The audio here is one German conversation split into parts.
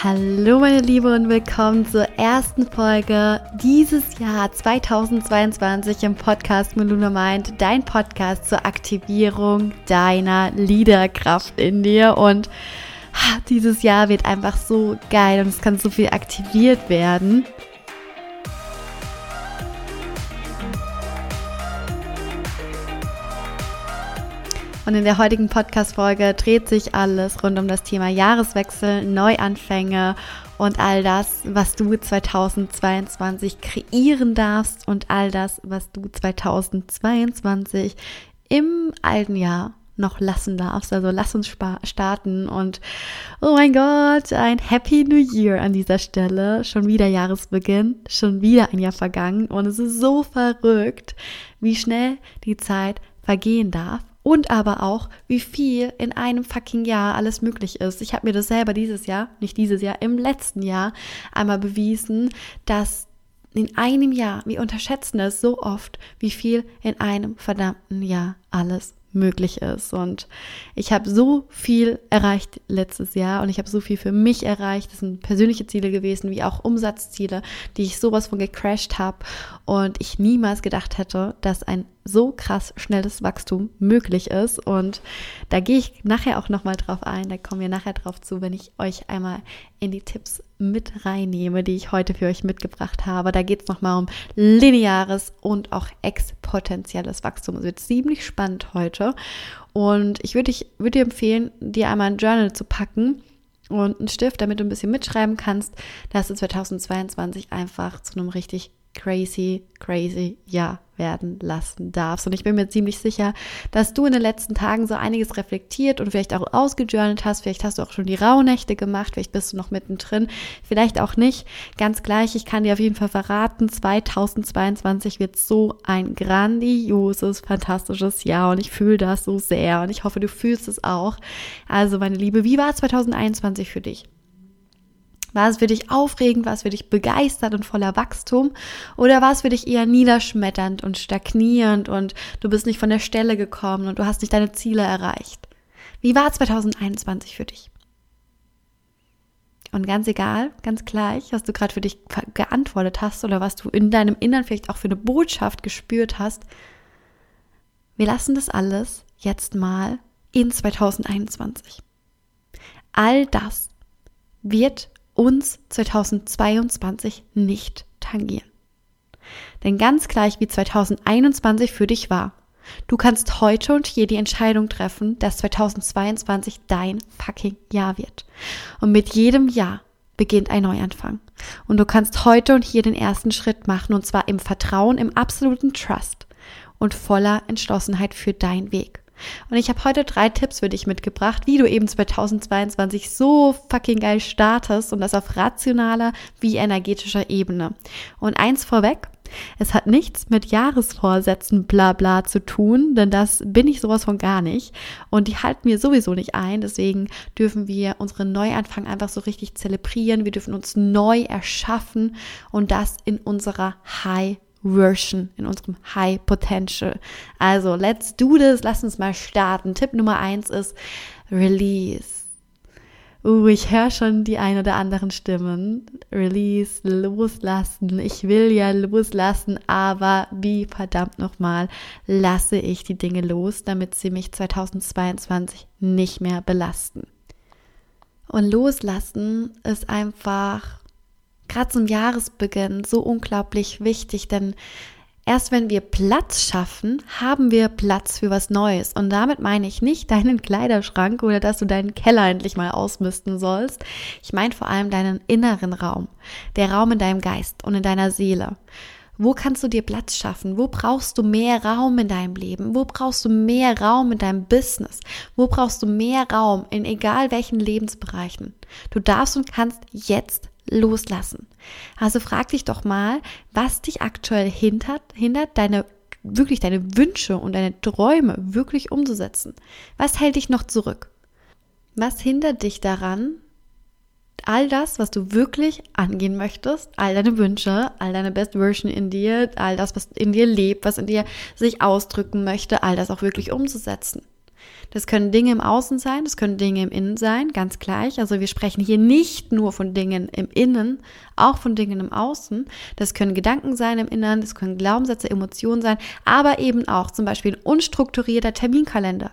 Hallo meine Liebe und willkommen zur ersten Folge dieses Jahr 2022 im Podcast Meluna Mind, dein Podcast zur Aktivierung deiner Liederkraft in dir und dieses Jahr wird einfach so geil und es kann so viel aktiviert werden. Und in der heutigen Podcast-Folge dreht sich alles rund um das Thema Jahreswechsel, Neuanfänge und all das, was du 2022 kreieren darfst und all das, was du 2022 im alten Jahr noch lassen darfst. Also lass uns starten und oh mein Gott, ein Happy New Year an dieser Stelle. Schon wieder Jahresbeginn, schon wieder ein Jahr vergangen und es ist so verrückt, wie schnell die Zeit vergehen darf und aber auch, wie viel in einem fucking Jahr alles möglich ist. Ich habe mir das selber dieses Jahr, nicht dieses Jahr, im letzten Jahr einmal bewiesen, dass in einem Jahr, wir unterschätzen es so oft, wie viel in einem verdammten Jahr alles möglich ist. Und ich habe so viel erreicht letztes Jahr und ich habe so viel für mich erreicht. Das sind persönliche Ziele gewesen, wie auch Umsatzziele, die ich sowas von gecrashed habe und ich niemals gedacht hätte, dass ein so krass schnelles Wachstum möglich ist. Und da gehe ich nachher auch nochmal drauf ein. Da kommen wir nachher drauf zu, wenn ich euch einmal in die Tipps mit reinnehme, die ich heute für euch mitgebracht habe. Da geht es nochmal um lineares und auch exponentielles Wachstum. Es wird ziemlich spannend heute. Und ich würde würd dir empfehlen, dir einmal ein Journal zu packen und einen Stift, damit du ein bisschen mitschreiben kannst, dass du 2022 einfach zu einem richtig crazy, crazy Jahr werden lassen darfst. Und ich bin mir ziemlich sicher, dass du in den letzten Tagen so einiges reflektiert und vielleicht auch ausgejournalt hast. Vielleicht hast du auch schon die Rauhnächte gemacht. Vielleicht bist du noch mittendrin. Vielleicht auch nicht. Ganz gleich. Ich kann dir auf jeden Fall verraten, 2022 wird so ein grandioses, fantastisches Jahr. Und ich fühle das so sehr. Und ich hoffe, du fühlst es auch. Also, meine Liebe, wie war 2021 für dich? War es für dich aufregend? War es für dich begeistert und voller Wachstum? Oder war es für dich eher niederschmetternd und stagnierend und du bist nicht von der Stelle gekommen und du hast nicht deine Ziele erreicht? Wie war 2021 für dich? Und ganz egal, ganz gleich, was du gerade für dich geantwortet hast oder was du in deinem Innern vielleicht auch für eine Botschaft gespürt hast, wir lassen das alles jetzt mal in 2021. All das wird uns 2022 nicht tangieren. Denn ganz gleich wie 2021 für dich war, du kannst heute und hier die Entscheidung treffen, dass 2022 dein fucking Jahr wird. Und mit jedem Jahr beginnt ein Neuanfang. Und du kannst heute und hier den ersten Schritt machen, und zwar im Vertrauen, im absoluten Trust und voller Entschlossenheit für deinen Weg. Und ich habe heute drei Tipps für dich mitgebracht, wie du eben 2022 so fucking geil startest und das auf rationaler wie energetischer Ebene. Und eins vorweg, es hat nichts mit Jahresvorsätzen bla bla zu tun, denn das bin ich sowas von gar nicht. Und die halten mir sowieso nicht ein. Deswegen dürfen wir unseren Neuanfang einfach so richtig zelebrieren. Wir dürfen uns neu erschaffen und das in unserer High Version, in unserem High Potential. Also, let's do this. Lass uns mal starten. Tipp Nummer eins ist Release. Uh, ich höre schon die ein oder anderen Stimmen. Release, loslassen. Ich will ja loslassen, aber wie verdammt nochmal lasse ich die Dinge los, damit sie mich 2022 nicht mehr belasten. Und loslassen ist einfach gerade zum Jahresbeginn so unglaublich wichtig, denn erst wenn wir Platz schaffen, haben wir Platz für was Neues. Und damit meine ich nicht deinen Kleiderschrank oder dass du deinen Keller endlich mal ausmisten sollst. Ich meine vor allem deinen inneren Raum, der Raum in deinem Geist und in deiner Seele. Wo kannst du dir Platz schaffen? Wo brauchst du mehr Raum in deinem Leben? Wo brauchst du mehr Raum in deinem Business? Wo brauchst du mehr Raum in egal welchen Lebensbereichen? Du darfst und kannst jetzt loslassen. Also frag dich doch mal, was dich aktuell hindert, hindert deine wirklich deine Wünsche und deine Träume wirklich umzusetzen. Was hält dich noch zurück? Was hindert dich daran, all das, was du wirklich angehen möchtest, all deine Wünsche, all deine Best Version in dir, all das, was in dir lebt, was in dir sich ausdrücken möchte, all das auch wirklich umzusetzen? Das können Dinge im Außen sein, das können Dinge im Innen sein, ganz gleich. Also wir sprechen hier nicht nur von Dingen im Innen, auch von Dingen im Außen. Das können Gedanken sein im Inneren, das können Glaubenssätze, Emotionen sein, aber eben auch zum Beispiel ein unstrukturierter Terminkalender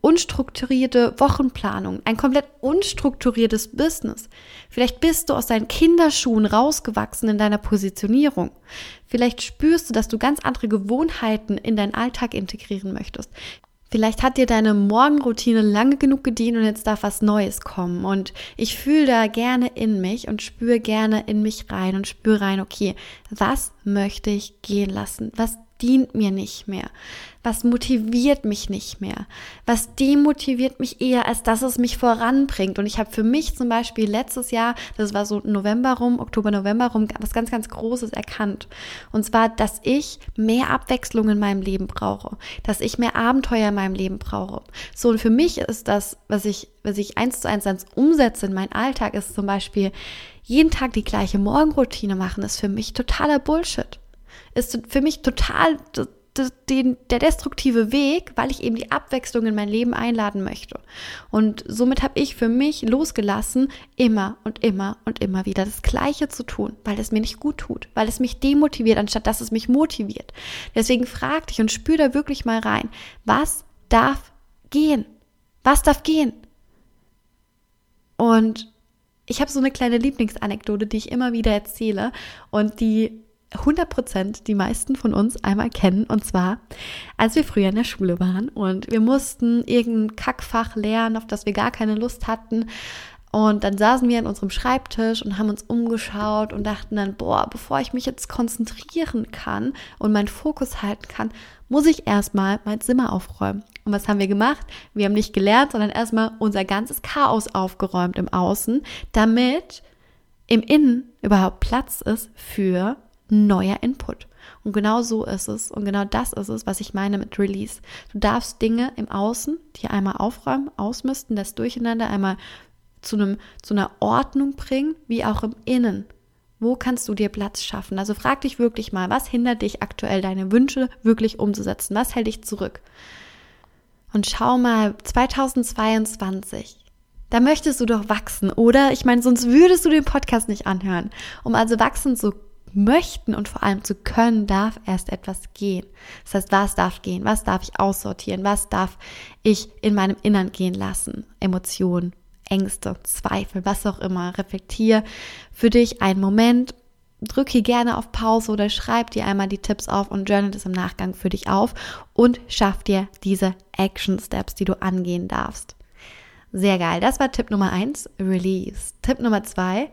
unstrukturierte Wochenplanung, ein komplett unstrukturiertes Business. Vielleicht bist du aus deinen Kinderschuhen rausgewachsen in deiner Positionierung. Vielleicht spürst du, dass du ganz andere Gewohnheiten in deinen Alltag integrieren möchtest. Vielleicht hat dir deine Morgenroutine lange genug gedient und jetzt darf was Neues kommen. Und ich fühle da gerne in mich und spüre gerne in mich rein und spüre rein, okay, was möchte ich gehen lassen? Was dient mir nicht mehr? Was motiviert mich nicht mehr? Was demotiviert mich eher, als dass es mich voranbringt? Und ich habe für mich zum Beispiel letztes Jahr, das war so November rum, Oktober, November rum, was ganz, ganz Großes erkannt. Und zwar, dass ich mehr Abwechslung in meinem Leben brauche, dass ich mehr Abenteuer in meinem Leben brauche. So, und für mich ist das, was ich, was ich eins zu eins eins umsetze in meinen Alltag, ist zum Beispiel, jeden Tag die gleiche Morgenroutine machen, ist für mich totaler Bullshit ist für mich total der destruktive Weg, weil ich eben die Abwechslung in mein Leben einladen möchte. Und somit habe ich für mich losgelassen, immer und immer und immer wieder das Gleiche zu tun, weil es mir nicht gut tut, weil es mich demotiviert, anstatt dass es mich motiviert. Deswegen frag dich und spür da wirklich mal rein, was darf gehen? Was darf gehen? Und ich habe so eine kleine Lieblingsanekdote, die ich immer wieder erzähle und die 100 Prozent die meisten von uns einmal kennen. Und zwar, als wir früher in der Schule waren und wir mussten irgendein Kackfach lernen, auf das wir gar keine Lust hatten. Und dann saßen wir an unserem Schreibtisch und haben uns umgeschaut und dachten dann, boah, bevor ich mich jetzt konzentrieren kann und meinen Fokus halten kann, muss ich erstmal mein Zimmer aufräumen. Und was haben wir gemacht? Wir haben nicht gelernt, sondern erstmal unser ganzes Chaos aufgeräumt im Außen, damit im Innen überhaupt Platz ist für neuer Input. Und genau so ist es. Und genau das ist es, was ich meine mit Release. Du darfst Dinge im Außen, die einmal aufräumen, ausmisten, das Durcheinander einmal zu, einem, zu einer Ordnung bringen, wie auch im Innen. Wo kannst du dir Platz schaffen? Also frag dich wirklich mal, was hindert dich aktuell, deine Wünsche wirklich umzusetzen? Was hält dich zurück? Und schau mal, 2022, da möchtest du doch wachsen, oder? Ich meine, sonst würdest du den Podcast nicht anhören. Um also wachsen zu möchten und vor allem zu können, darf erst etwas gehen. Das heißt, was darf gehen? Was darf ich aussortieren? Was darf ich in meinem Innern gehen lassen? Emotionen, Ängste, Zweifel, was auch immer. Reflektier für dich einen Moment, drück hier gerne auf Pause oder schreib dir einmal die Tipps auf und journal es im Nachgang für dich auf und schaff dir diese Action Steps, die du angehen darfst. Sehr geil. Das war Tipp Nummer eins, Release. Tipp Nummer zwei,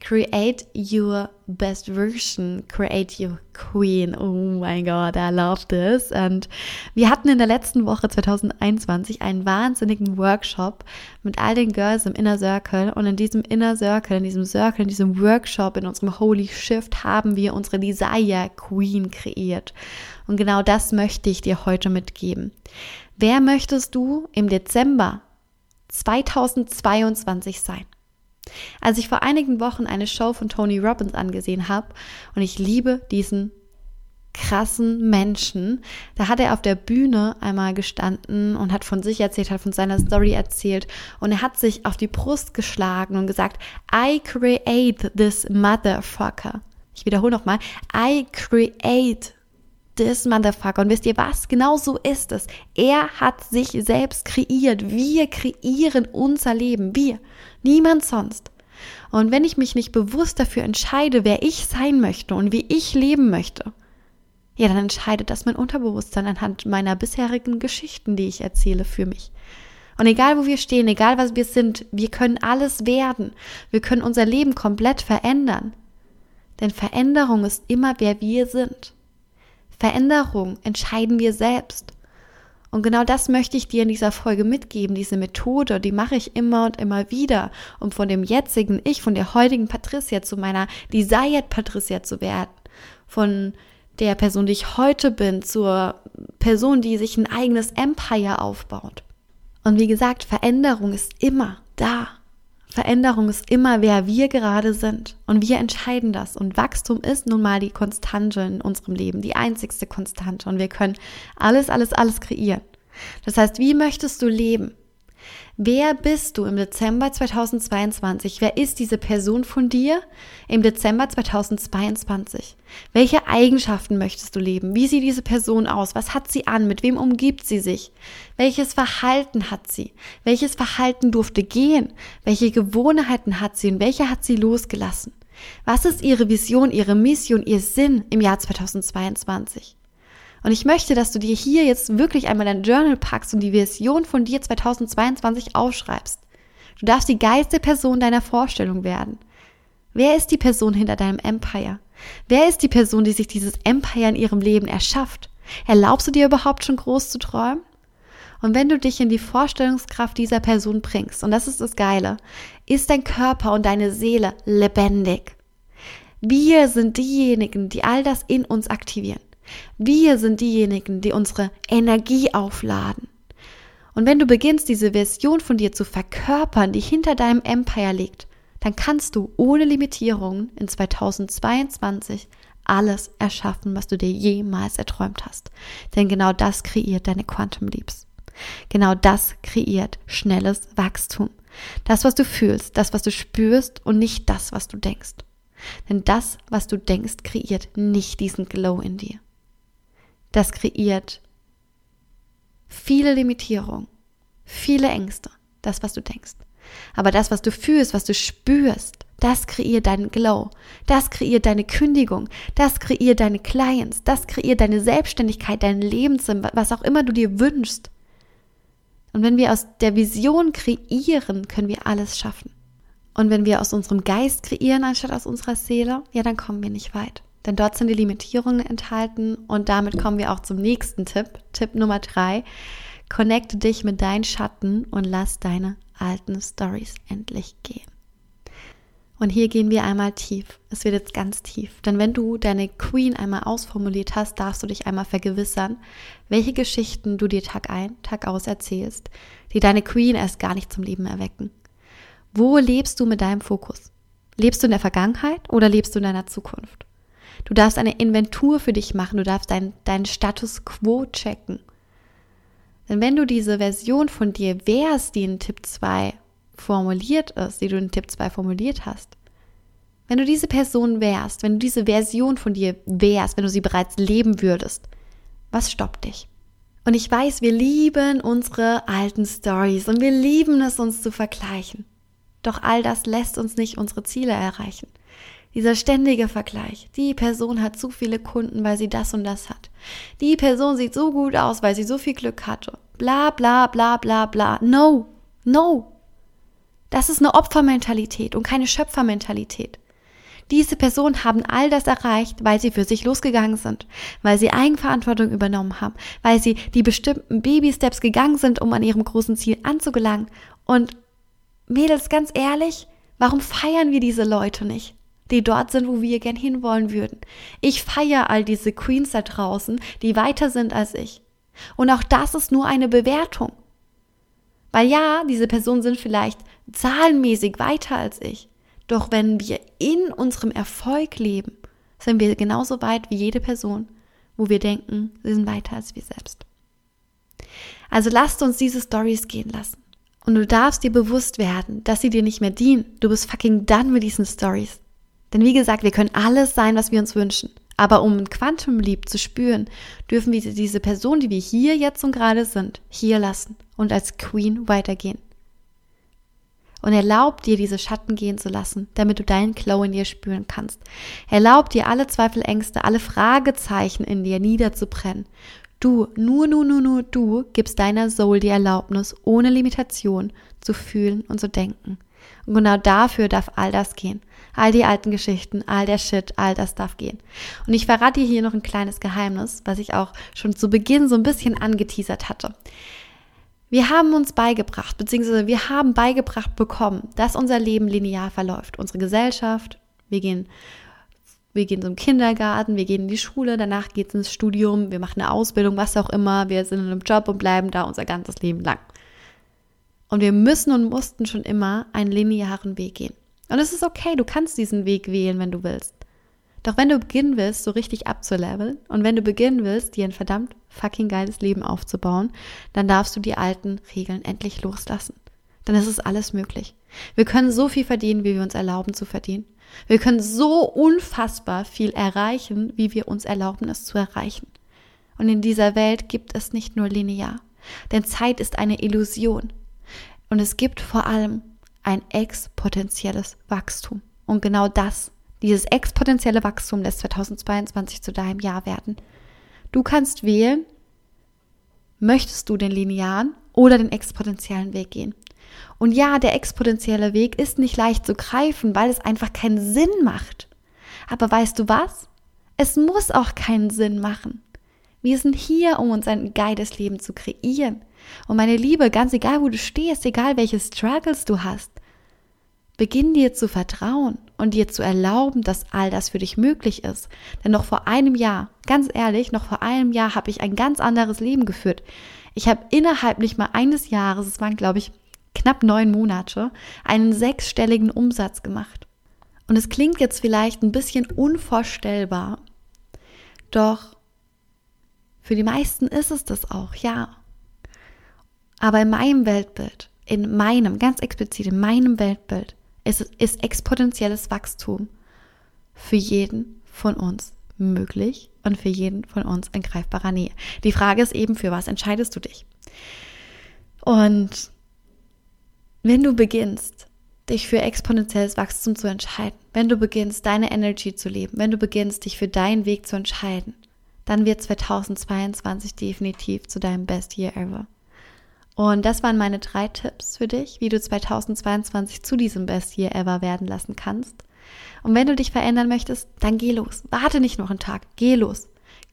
Create your best version, create your queen. Oh mein Gott, I love this. Und wir hatten in der letzten Woche 2021 einen wahnsinnigen Workshop mit all den Girls im Inner Circle. Und in diesem Inner Circle, in diesem Circle, in diesem Workshop, in unserem Holy Shift haben wir unsere Desire Queen kreiert. Und genau das möchte ich dir heute mitgeben. Wer möchtest du im Dezember 2022 sein? Als ich vor einigen Wochen eine Show von Tony Robbins angesehen habe und ich liebe diesen krassen Menschen. Da hat er auf der Bühne einmal gestanden und hat von sich erzählt, hat von seiner Story erzählt und er hat sich auf die Brust geschlagen und gesagt, I create this motherfucker. Ich wiederhole nochmal, I create this motherfucker. Und wisst ihr was? Genau so ist es. Er hat sich selbst kreiert. Wir kreieren unser Leben. Wir. Niemand sonst. Und wenn ich mich nicht bewusst dafür entscheide, wer ich sein möchte und wie ich leben möchte, ja, dann entscheidet das mein Unterbewusstsein anhand meiner bisherigen Geschichten, die ich erzähle für mich. Und egal wo wir stehen, egal was wir sind, wir können alles werden. Wir können unser Leben komplett verändern. Denn Veränderung ist immer, wer wir sind. Veränderung entscheiden wir selbst. Und genau das möchte ich dir in dieser Folge mitgeben. Diese Methode, die mache ich immer und immer wieder, um von dem jetzigen Ich, von der heutigen Patricia zu meiner Desired Patricia zu werden. Von der Person, die ich heute bin, zur Person, die sich ein eigenes Empire aufbaut. Und wie gesagt, Veränderung ist immer da. Veränderung ist immer, wer wir gerade sind. Und wir entscheiden das. Und Wachstum ist nun mal die Konstante in unserem Leben, die einzigste Konstante. Und wir können alles, alles, alles kreieren. Das heißt, wie möchtest du leben? Wer bist du im Dezember 2022? Wer ist diese Person von dir im Dezember 2022? Welche Eigenschaften möchtest du leben? Wie sieht diese Person aus? Was hat sie an? Mit wem umgibt sie sich? Welches Verhalten hat sie? Welches Verhalten durfte gehen? Welche Gewohnheiten hat sie und welche hat sie losgelassen? Was ist ihre Vision, ihre Mission, ihr Sinn im Jahr 2022? Und ich möchte, dass du dir hier jetzt wirklich einmal dein Journal packst und die Vision von dir 2022 aufschreibst. Du darfst die geilste Person deiner Vorstellung werden. Wer ist die Person hinter deinem Empire? Wer ist die Person, die sich dieses Empire in ihrem Leben erschafft? Erlaubst du dir überhaupt schon groß zu träumen? Und wenn du dich in die Vorstellungskraft dieser Person bringst, und das ist das Geile, ist dein Körper und deine Seele lebendig. Wir sind diejenigen, die all das in uns aktivieren. Wir sind diejenigen, die unsere Energie aufladen. Und wenn du beginnst, diese Version von dir zu verkörpern, die hinter deinem Empire liegt, dann kannst du ohne Limitierungen in 2022 alles erschaffen, was du dir jemals erträumt hast. Denn genau das kreiert deine Quantum Leaps. Genau das kreiert schnelles Wachstum. Das, was du fühlst, das, was du spürst und nicht das, was du denkst. Denn das, was du denkst, kreiert nicht diesen Glow in dir das kreiert viele Limitierungen, viele Ängste, das, was du denkst. Aber das, was du fühlst, was du spürst, das kreiert deinen Glow, das kreiert deine Kündigung, das kreiert deine Clients, das kreiert deine Selbstständigkeit, dein Lebenssinn, was auch immer du dir wünschst. Und wenn wir aus der Vision kreieren, können wir alles schaffen. Und wenn wir aus unserem Geist kreieren, anstatt aus unserer Seele, ja, dann kommen wir nicht weit. Denn dort sind die Limitierungen enthalten und damit kommen wir auch zum nächsten Tipp. Tipp Nummer drei. Connecte dich mit deinen Schatten und lass deine alten Stories endlich gehen. Und hier gehen wir einmal tief. Es wird jetzt ganz tief. Denn wenn du deine Queen einmal ausformuliert hast, darfst du dich einmal vergewissern, welche Geschichten du dir Tag ein, Tag aus erzählst, die deine Queen erst gar nicht zum Leben erwecken. Wo lebst du mit deinem Fokus? Lebst du in der Vergangenheit oder lebst du in deiner Zukunft? Du darfst eine Inventur für dich machen, du darfst deinen dein Status quo checken. Denn wenn du diese Version von dir wärst, die in Tipp 2 formuliert ist, die du in Tipp 2 formuliert hast, wenn du diese Person wärst, wenn du diese Version von dir wärst, wenn du sie bereits leben würdest, was stoppt dich? Und ich weiß, wir lieben unsere alten Stories und wir lieben es, uns zu vergleichen. Doch all das lässt uns nicht unsere Ziele erreichen. Dieser ständige Vergleich. Die Person hat zu viele Kunden, weil sie das und das hat. Die Person sieht so gut aus, weil sie so viel Glück hatte. Bla bla bla bla bla. No, no. Das ist eine Opfermentalität und keine Schöpfermentalität. Diese Personen haben all das erreicht, weil sie für sich losgegangen sind, weil sie Eigenverantwortung übernommen haben, weil sie die bestimmten Baby-Steps gegangen sind, um an ihrem großen Ziel anzugelangen. Und Mädels, ganz ehrlich, warum feiern wir diese Leute nicht? Die dort sind, wo wir gern hinwollen würden. Ich feiere all diese Queens da draußen, die weiter sind als ich. Und auch das ist nur eine Bewertung. Weil ja, diese Personen sind vielleicht zahlenmäßig weiter als ich. Doch wenn wir in unserem Erfolg leben, sind wir genauso weit wie jede Person, wo wir denken, sie sind weiter als wir selbst. Also lasst uns diese Stories gehen lassen. Und du darfst dir bewusst werden, dass sie dir nicht mehr dienen. Du bist fucking done mit diesen Stories. Denn wie gesagt, wir können alles sein, was wir uns wünschen. Aber um ein Quantum Leap zu spüren, dürfen wir diese Person, die wir hier jetzt und gerade sind, hier lassen und als Queen weitergehen. Und erlaub dir, diese Schatten gehen zu lassen, damit du deinen Glow in dir spüren kannst. Erlaub dir, alle Zweifel, Ängste, alle Fragezeichen in dir niederzubrennen. Du, nur, nur, nur, nur du gibst deiner Soul die Erlaubnis, ohne Limitation zu fühlen und zu denken. Und genau dafür darf all das gehen. All die alten Geschichten, all der Shit, all das darf gehen. Und ich verrate dir hier noch ein kleines Geheimnis, was ich auch schon zu Beginn so ein bisschen angeteasert hatte. Wir haben uns beigebracht, beziehungsweise wir haben beigebracht bekommen, dass unser Leben linear verläuft. Unsere Gesellschaft, wir gehen, wir gehen zum Kindergarten, wir gehen in die Schule, danach geht es ins Studium, wir machen eine Ausbildung, was auch immer, wir sind in einem Job und bleiben da unser ganzes Leben lang. Und wir müssen und mussten schon immer einen linearen Weg gehen. Und es ist okay, du kannst diesen Weg wählen, wenn du willst. Doch wenn du beginnen willst, so richtig abzuleveln und wenn du beginnen willst, dir ein verdammt fucking geiles Leben aufzubauen, dann darfst du die alten Regeln endlich loslassen. Dann ist es alles möglich. Wir können so viel verdienen, wie wir uns erlauben zu verdienen. Wir können so unfassbar viel erreichen, wie wir uns erlauben, es zu erreichen. Und in dieser Welt gibt es nicht nur linear, denn Zeit ist eine Illusion. Und es gibt vor allem ein exponentielles Wachstum. Und genau das, dieses exponentielle Wachstum lässt 2022 zu deinem Jahr werden. Du kannst wählen, möchtest du den linearen oder den exponentiellen Weg gehen. Und ja, der exponentielle Weg ist nicht leicht zu greifen, weil es einfach keinen Sinn macht. Aber weißt du was? Es muss auch keinen Sinn machen. Wir sind hier, um uns ein geiles Leben zu kreieren. Und meine Liebe, ganz egal, wo du stehst, egal welche Struggles du hast, beginn dir zu vertrauen und dir zu erlauben, dass all das für dich möglich ist. Denn noch vor einem Jahr, ganz ehrlich, noch vor einem Jahr habe ich ein ganz anderes Leben geführt. Ich habe innerhalb nicht mal eines Jahres, es waren glaube ich knapp neun Monate, einen sechsstelligen Umsatz gemacht. Und es klingt jetzt vielleicht ein bisschen unvorstellbar, doch für die meisten ist es das auch, ja. Aber in meinem Weltbild, in meinem, ganz explizit in meinem Weltbild, ist, ist exponentielles Wachstum für jeden von uns möglich und für jeden von uns in greifbarer Nähe. Die Frage ist eben, für was entscheidest du dich? Und wenn du beginnst, dich für exponentielles Wachstum zu entscheiden, wenn du beginnst, deine Energy zu leben, wenn du beginnst, dich für deinen Weg zu entscheiden, dann wird 2022 definitiv zu deinem Best Year Ever. Und das waren meine drei Tipps für dich, wie du 2022 zu diesem Best Year Ever werden lassen kannst. Und wenn du dich verändern möchtest, dann geh los. Warte nicht noch einen Tag, geh los.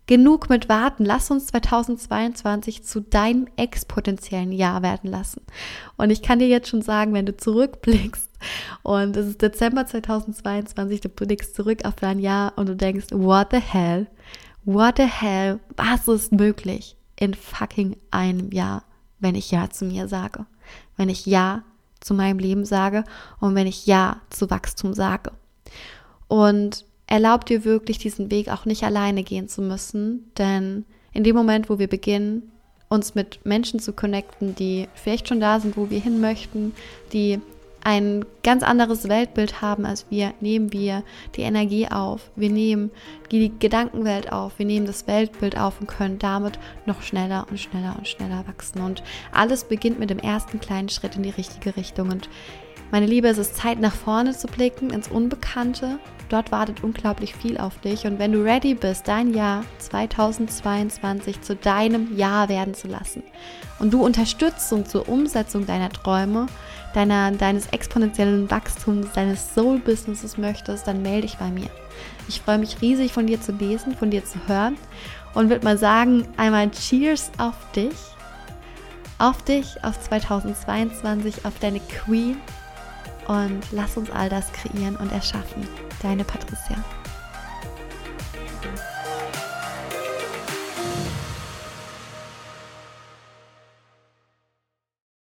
Genug mit Warten. Lass uns 2022 zu deinem exponentiellen Jahr werden lassen. Und ich kann dir jetzt schon sagen, wenn du zurückblickst und es ist Dezember 2022, du blickst zurück auf dein Jahr und du denkst, what the hell? What the hell? Was ist möglich in fucking einem Jahr, wenn ich Ja zu mir sage? Wenn ich Ja zu meinem Leben sage und wenn ich Ja zu Wachstum sage. Und erlaubt dir wirklich diesen Weg auch nicht alleine gehen zu müssen, denn in dem Moment, wo wir beginnen, uns mit Menschen zu connecten, die vielleicht schon da sind, wo wir hin möchten, die ein ganz anderes Weltbild haben als wir, nehmen wir die Energie auf, wir nehmen die Gedankenwelt auf, wir nehmen das Weltbild auf und können damit noch schneller und schneller und schneller wachsen. Und alles beginnt mit dem ersten kleinen Schritt in die richtige Richtung. Und meine Liebe, es ist Zeit nach vorne zu blicken, ins Unbekannte. Dort wartet unglaublich viel auf dich. Und wenn du ready bist, dein Jahr 2022 zu deinem Jahr werden zu lassen und du Unterstützung zur Umsetzung deiner Träume, deiner, deines exponentiellen Wachstums, deines Soul-Businesses möchtest, dann melde dich bei mir. Ich freue mich riesig von dir zu lesen, von dir zu hören und würde mal sagen, einmal Cheers auf dich, auf dich, auf 2022, auf deine Queen und lass uns all das kreieren und erschaffen. Deine Patricia.